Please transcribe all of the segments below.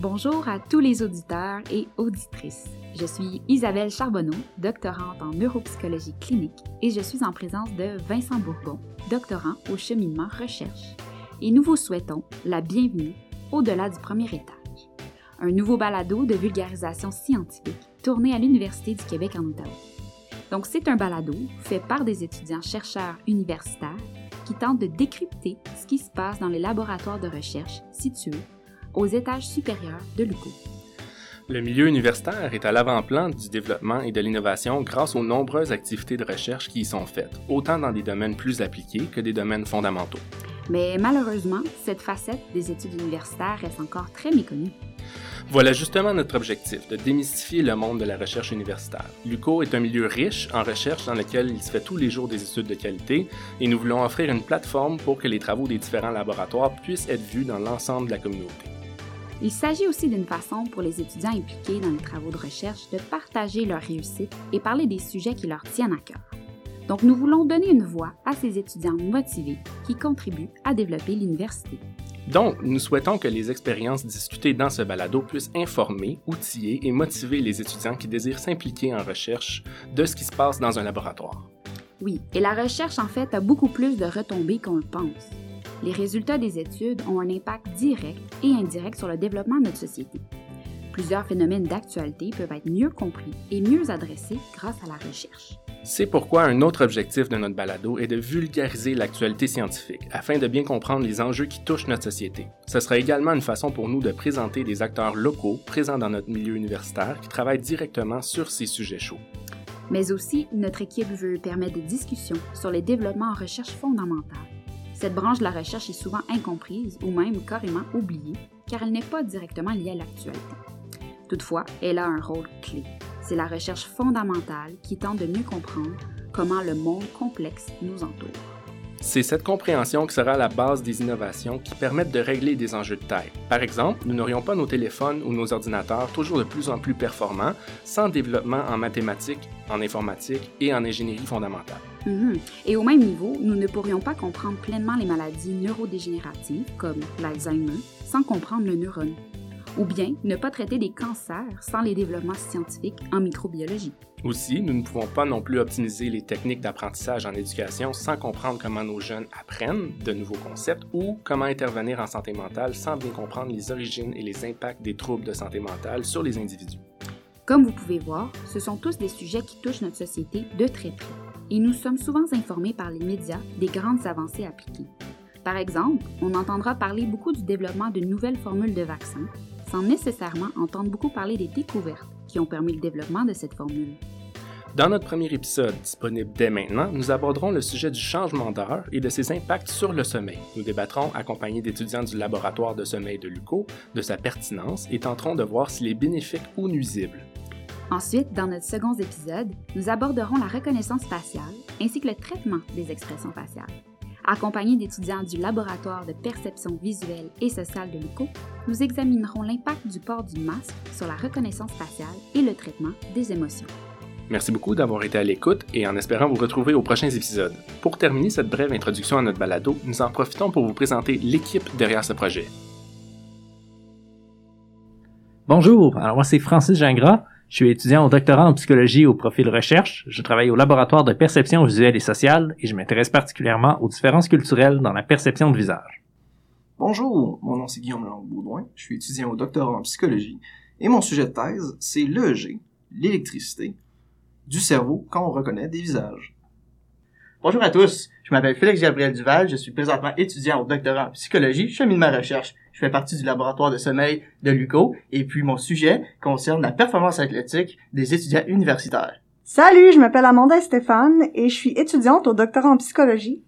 Bonjour à tous les auditeurs et auditrices. Je suis Isabelle Charbonneau, doctorante en neuropsychologie clinique, et je suis en présence de Vincent Bourbon, doctorant au cheminement recherche. Et nous vous souhaitons la bienvenue au-delà du premier étage, un nouveau balado de vulgarisation scientifique tourné à l'Université du Québec en Ottawa. Donc, c'est un balado fait par des étudiants chercheurs universitaires qui tentent de décrypter ce qui se passe dans les laboratoires de recherche situés aux étages supérieurs de l'UQO. Le milieu universitaire est à l'avant-plan du développement et de l'innovation grâce aux nombreuses activités de recherche qui y sont faites, autant dans des domaines plus appliqués que des domaines fondamentaux. Mais malheureusement, cette facette des études universitaires reste encore très méconnue. Voilà justement notre objectif, de démystifier le monde de la recherche universitaire. L'UCO est un milieu riche en recherche dans lequel il se fait tous les jours des études de qualité et nous voulons offrir une plateforme pour que les travaux des différents laboratoires puissent être vus dans l'ensemble de la communauté. Il s'agit aussi d'une façon pour les étudiants impliqués dans les travaux de recherche de partager leur réussite et parler des sujets qui leur tiennent à cœur. Donc nous voulons donner une voix à ces étudiants motivés qui contribuent à développer l'université. Donc, nous souhaitons que les expériences discutées dans ce balado puissent informer, outiller et motiver les étudiants qui désirent s'impliquer en recherche de ce qui se passe dans un laboratoire. Oui, et la recherche en fait a beaucoup plus de retombées qu'on le pense. Les résultats des études ont un impact direct et indirect sur le développement de notre société. Plusieurs phénomènes d'actualité peuvent être mieux compris et mieux adressés grâce à la recherche. C'est pourquoi un autre objectif de notre balado est de vulgariser l'actualité scientifique afin de bien comprendre les enjeux qui touchent notre société. Ce sera également une façon pour nous de présenter des acteurs locaux présents dans notre milieu universitaire qui travaillent directement sur ces sujets chauds. Mais aussi, notre équipe veut permettre des discussions sur les développements en recherche fondamentale. Cette branche de la recherche est souvent incomprise ou même carrément oubliée car elle n'est pas directement liée à l'actualité. Toutefois, elle a un rôle clé. C'est la recherche fondamentale qui tente de mieux comprendre comment le monde complexe nous entoure. C'est cette compréhension qui sera la base des innovations qui permettent de régler des enjeux de taille. Par exemple, nous n'aurions pas nos téléphones ou nos ordinateurs toujours de plus en plus performants sans développement en mathématiques, en informatique et en ingénierie fondamentale. Mhm. Et au même niveau, nous ne pourrions pas comprendre pleinement les maladies neurodégénératives comme l'Alzheimer sans comprendre le neurone ou bien ne pas traiter des cancers sans les développements scientifiques en microbiologie. Aussi, nous ne pouvons pas non plus optimiser les techniques d'apprentissage en éducation sans comprendre comment nos jeunes apprennent de nouveaux concepts ou comment intervenir en santé mentale sans bien comprendre les origines et les impacts des troubles de santé mentale sur les individus. Comme vous pouvez voir, ce sont tous des sujets qui touchent notre société de très près et nous sommes souvent informés par les médias des grandes avancées appliquées. Par exemple, on entendra parler beaucoup du développement de nouvelles formules de vaccins, sans nécessairement entendre beaucoup parler des découvertes qui ont permis le développement de cette formule. Dans notre premier épisode, disponible dès maintenant, nous aborderons le sujet du changement d'heure et de ses impacts sur le sommeil. Nous débattrons, accompagnés d'étudiants du laboratoire de sommeil de l'UCO, de sa pertinence et tenterons de voir s'il est bénéfique ou nuisible. Ensuite, dans notre second épisode, nous aborderons la reconnaissance faciale ainsi que le traitement des expressions faciales. Accompagnés d'étudiants du laboratoire de perception visuelle et sociale de l'UCO, nous examinerons l'impact du port du masque sur la reconnaissance faciale et le traitement des émotions. Merci beaucoup d'avoir été à l'écoute et en espérant vous retrouver aux prochains épisodes. Pour terminer cette brève introduction à notre balado, nous en profitons pour vous présenter l'équipe derrière ce projet. Bonjour, alors moi c'est Francis Gingras. Je suis étudiant au doctorat en psychologie au profil recherche. Je travaille au laboratoire de perception visuelle et sociale et je m'intéresse particulièrement aux différences culturelles dans la perception de visage. Bonjour, mon nom c'est Guillaume Lang-Baudouin. Je suis étudiant au doctorat en psychologie et mon sujet de thèse, c'est l'EEG, l'électricité, du cerveau quand on reconnaît des visages. Bonjour à tous, je m'appelle Félix Gabriel Duval, je suis présentement étudiant au doctorat en psychologie, cheminement recherche. Je fais partie du laboratoire de sommeil de l'UCO et puis mon sujet concerne la performance athlétique des étudiants universitaires. Salut, je m'appelle Amanda Stéphane et je suis étudiante au doctorat en psychologie.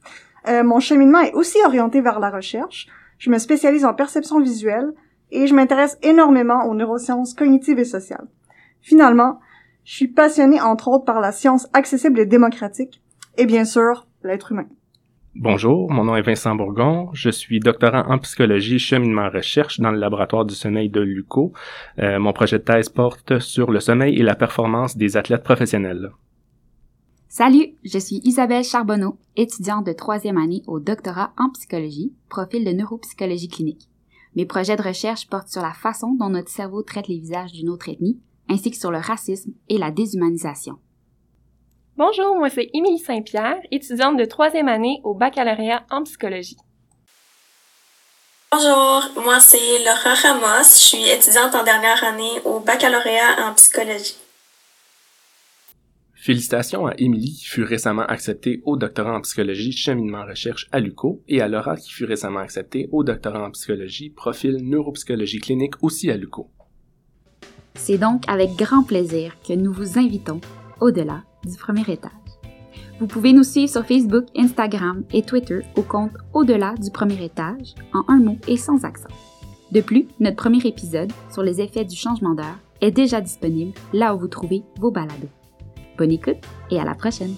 Euh, mon cheminement est aussi orienté vers la recherche. Je me spécialise en perception visuelle et je m'intéresse énormément aux neurosciences cognitives et sociales. Finalement, je suis passionnée entre autres par la science accessible et démocratique et bien sûr l'être humain. Bonjour, mon nom est Vincent Bourgon. Je suis doctorant en psychologie cheminement recherche dans le laboratoire du sommeil de l'UCO. Euh, mon projet de thèse porte sur le sommeil et la performance des athlètes professionnels. Salut, je suis Isabelle Charbonneau, étudiante de troisième année au doctorat en psychologie, profil de neuropsychologie clinique. Mes projets de recherche portent sur la façon dont notre cerveau traite les visages d'une autre ethnie, ainsi que sur le racisme et la déshumanisation. Bonjour, moi c'est Émilie Saint-Pierre, étudiante de troisième année au baccalauréat en psychologie. Bonjour, moi c'est Laura Ramos, je suis étudiante en dernière année au baccalauréat en psychologie. Félicitations à Émilie qui fut récemment acceptée au doctorat en psychologie cheminement recherche à l'UCO et à Laura qui fut récemment acceptée au doctorat en psychologie profil neuropsychologie clinique aussi à l'UCO. C'est donc avec grand plaisir que nous vous invitons au-delà du premier étage. Vous pouvez nous suivre sur Facebook, Instagram et Twitter au compte Au-delà du premier étage, en un mot et sans accent. De plus, notre premier épisode sur les effets du changement d'heure est déjà disponible là où vous trouvez vos balados. Bonne écoute et à la prochaine!